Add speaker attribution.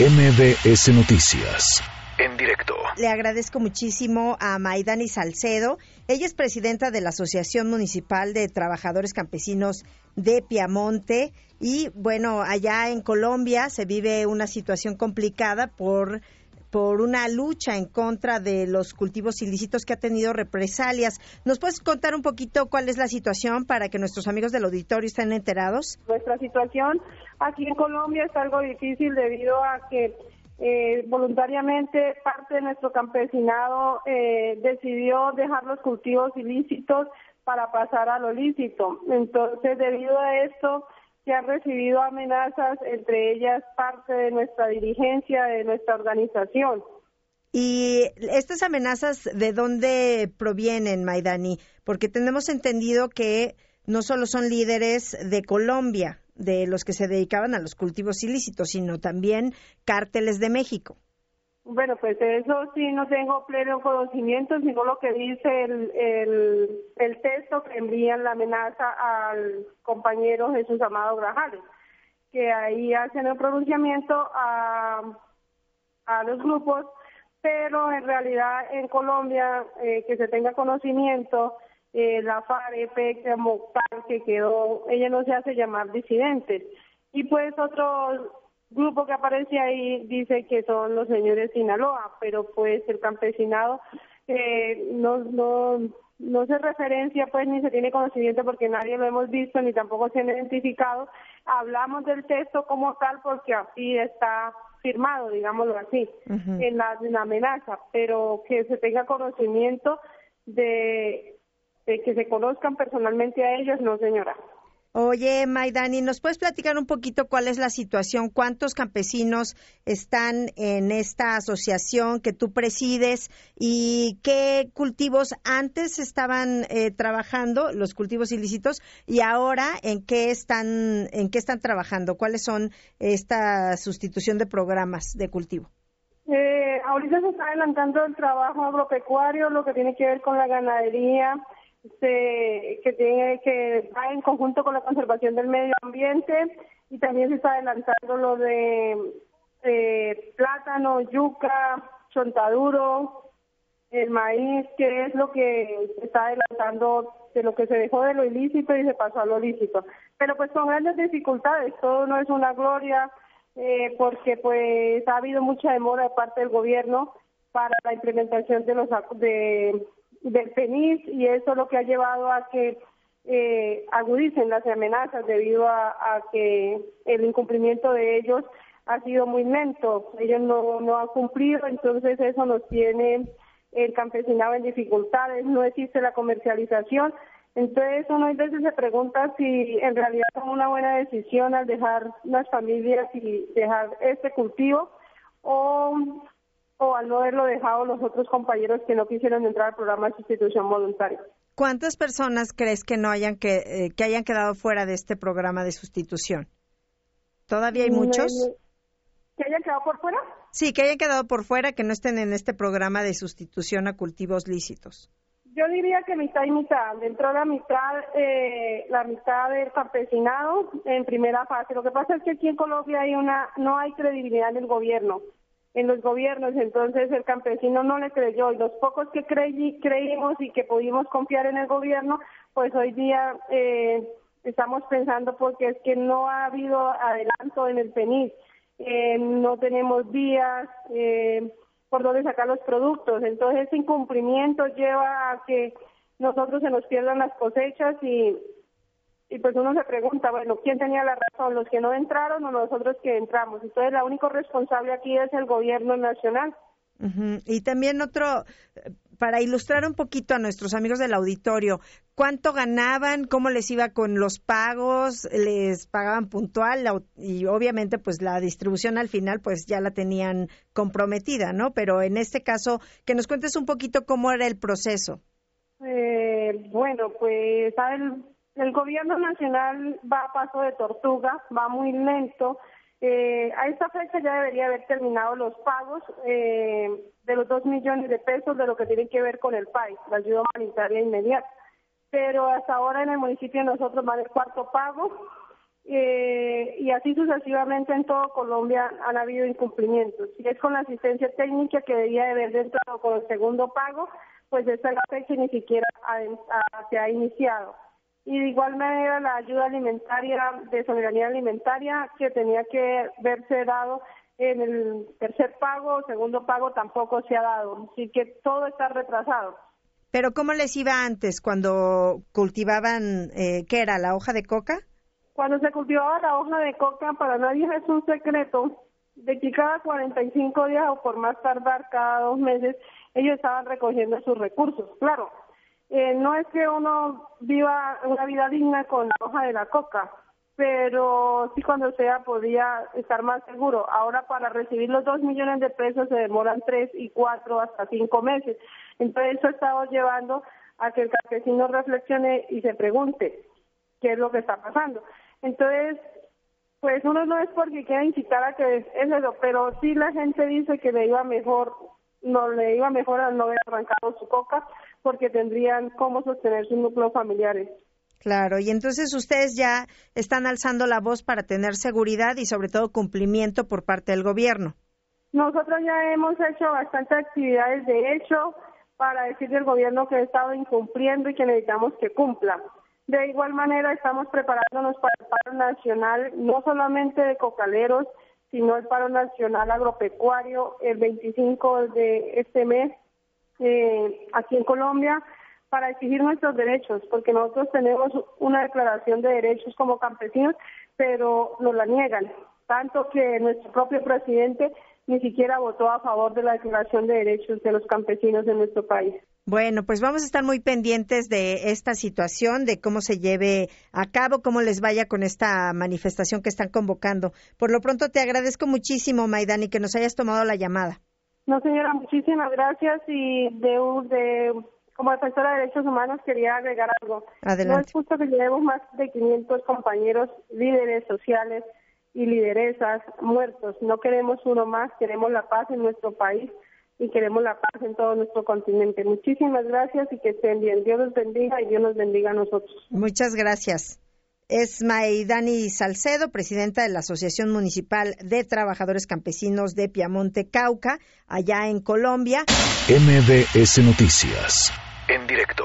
Speaker 1: MBS Noticias. En directo.
Speaker 2: Le agradezco muchísimo a Maidani Salcedo. Ella es presidenta de la Asociación Municipal de Trabajadores Campesinos de Piamonte. Y bueno, allá en Colombia se vive una situación complicada por por una lucha en contra de los cultivos ilícitos que ha tenido represalias. ¿Nos puedes contar un poquito cuál es la situación para que nuestros amigos del auditorio estén enterados?
Speaker 3: Nuestra situación aquí en Colombia es algo difícil debido a que eh, voluntariamente parte de nuestro campesinado eh, decidió dejar los cultivos ilícitos para pasar a lo lícito. Entonces, debido a esto, se han recibido amenazas, entre ellas parte de nuestra dirigencia, de nuestra organización.
Speaker 2: ¿Y estas amenazas de dónde provienen, Maidani? Porque tenemos entendido que no solo son líderes de Colombia, de los que se dedicaban a los cultivos ilícitos, sino también cárteles de México.
Speaker 3: Bueno, pues eso sí no tengo pleno conocimiento, sino lo que dice el, el, el texto que envían la amenaza al compañero Jesús Amado Grajales, que ahí hacen el pronunciamiento a, a los grupos, pero en realidad en Colombia, eh, que se tenga conocimiento, eh, la FAREP como tal que quedó, ella no se hace llamar disidentes. Y pues otros grupo que aparece ahí dice que son los señores Sinaloa, pero pues el campesinado eh, no, no, no se referencia pues ni se tiene conocimiento porque nadie lo hemos visto ni tampoco se han identificado. Hablamos del texto como tal porque así está firmado, digámoslo así, en, la, en la amenaza, pero que se tenga conocimiento de, de que se conozcan personalmente a ellos, no señora.
Speaker 2: Oye, Maidani, ¿nos puedes platicar un poquito cuál es la situación? ¿Cuántos campesinos están en esta asociación que tú presides y qué cultivos antes estaban eh, trabajando, los cultivos ilícitos, y ahora en qué están, en qué están trabajando? ¿Cuáles son esta sustitución de programas de cultivo?
Speaker 3: Eh, ahorita se está adelantando el trabajo agropecuario, lo que tiene que ver con la ganadería se, que tiene que va en conjunto con la conservación del medio ambiente y también se está adelantando lo de eh, plátano, yuca, chontaduro, el maíz, que es lo que se está adelantando de lo que se dejó de lo ilícito y se pasó a lo lícito. Pero pues con grandes dificultades, todo no es una gloria, eh, porque pues ha habido mucha demora de parte del gobierno para la implementación de los de del PENIS y eso es lo que ha llevado a que eh, agudicen las amenazas debido a, que el incumplimiento de ellos ha sido muy lento. Ellos no, no han cumplido, entonces eso nos tiene el campesinado en dificultades, no existe la comercialización. Entonces uno a veces se pregunta si en realidad es una buena decisión al dejar las familias y dejar este cultivo o o al no haberlo dejado los otros compañeros que no quisieron entrar al programa de sustitución voluntaria.
Speaker 2: ¿Cuántas personas crees que no hayan que, eh, que hayan quedado fuera de este programa de sustitución? ¿Todavía hay muchos?
Speaker 3: ¿Que hayan quedado por fuera?
Speaker 2: Sí, que hayan quedado por fuera, que no estén en este programa de sustitución a cultivos lícitos.
Speaker 3: Yo diría que mitad y mitad. Dentro de la mitad, eh, la mitad del campesinado en primera fase. Lo que pasa es que aquí en Colombia hay una, no hay credibilidad en el gobierno en los gobiernos, entonces el campesino no le creyó y los pocos que creí, creímos y que pudimos confiar en el gobierno, pues hoy día eh, estamos pensando porque es que no ha habido adelanto en el PENIS, eh, no tenemos vías eh, por donde sacar los productos, entonces ese incumplimiento lleva a que nosotros se nos pierdan las cosechas y y pues uno se pregunta, bueno, ¿quién tenía la razón? ¿Los que no entraron o nosotros que entramos? Entonces, la único responsable aquí es el gobierno nacional.
Speaker 2: Y también otro, para ilustrar un poquito a nuestros amigos del auditorio, ¿cuánto ganaban? ¿Cómo les iba con los pagos? ¿Les pagaban puntual? Y obviamente, pues la distribución al final, pues ya la tenían comprometida, ¿no? Pero en este caso, que nos cuentes un poquito cómo era el proceso.
Speaker 3: Eh, bueno, pues, ¿saben? El gobierno nacional va a paso de tortuga, va muy lento. Eh, a esta fecha ya debería haber terminado los pagos eh, de los dos millones de pesos de lo que tiene que ver con el país, la ayuda humanitaria inmediata. Pero hasta ahora en el municipio nosotros va el cuarto pago eh, y así sucesivamente en todo Colombia han habido incumplimientos. Si es con la asistencia técnica que debía de haber entrado con el segundo pago, pues esta es la fecha ni siquiera se ha iniciado. Y de igual manera la ayuda alimentaria de soberanía alimentaria que tenía que verse dado en el tercer pago, o segundo pago tampoco se ha dado. Así que todo está retrasado.
Speaker 2: Pero ¿cómo les iba antes cuando cultivaban, eh, qué era, la hoja de coca?
Speaker 3: Cuando se cultivaba la hoja de coca, para nadie es un secreto de que cada 45 días o por más tardar cada dos meses, ellos estaban recogiendo sus recursos. Claro, eh, no es que uno viva una vida digna con la hoja de la coca, pero sí cuando sea podía estar más seguro. Ahora para recibir los dos millones de pesos se demoran tres y cuatro hasta cinco meses. Entonces eso ha estado llevando a que el campesino reflexione y se pregunte qué es lo que está pasando. Entonces, pues uno no es porque quiera incitar a que es eso, pero sí la gente dice que le iba mejor, no le iba mejor al no haber arrancado su coca, porque tendrían cómo sostener sus núcleos familiares.
Speaker 2: Claro, y entonces ustedes ya están alzando la voz para tener seguridad y sobre todo cumplimiento por parte del gobierno.
Speaker 3: Nosotros ya hemos hecho bastantes actividades de hecho para decirle al gobierno que ha estado incumpliendo y que necesitamos que cumpla. De igual manera, estamos preparándonos para el paro nacional, no solamente de cocaleros, sino el paro nacional agropecuario el 25 de este mes eh, aquí en Colombia para exigir nuestros derechos, porque nosotros tenemos una declaración de derechos como campesinos, pero nos la niegan, tanto que nuestro propio presidente ni siquiera votó a favor de la declaración de derechos de los campesinos de nuestro país.
Speaker 2: Bueno, pues vamos a estar muy pendientes de esta situación, de cómo se lleve a cabo, cómo les vaya con esta manifestación que están convocando. Por lo pronto te agradezco muchísimo, Maidani, que nos hayas tomado la llamada.
Speaker 3: No, señora, muchísimas gracias y de, como defensora de derechos humanos quería agregar algo.
Speaker 2: Adelante.
Speaker 3: No es justo que llevemos más de 500 compañeros líderes sociales y lideresas muertos. No queremos uno más, queremos la paz en nuestro país y queremos la paz en todo nuestro continente. Muchísimas gracias y que estén bien. Dios los bendiga y Dios nos bendiga a nosotros.
Speaker 2: Muchas gracias. Es Maidani Salcedo, presidenta de la Asociación Municipal de Trabajadores Campesinos de Piamonte, Cauca, allá en Colombia.
Speaker 1: MBS Noticias, en directo.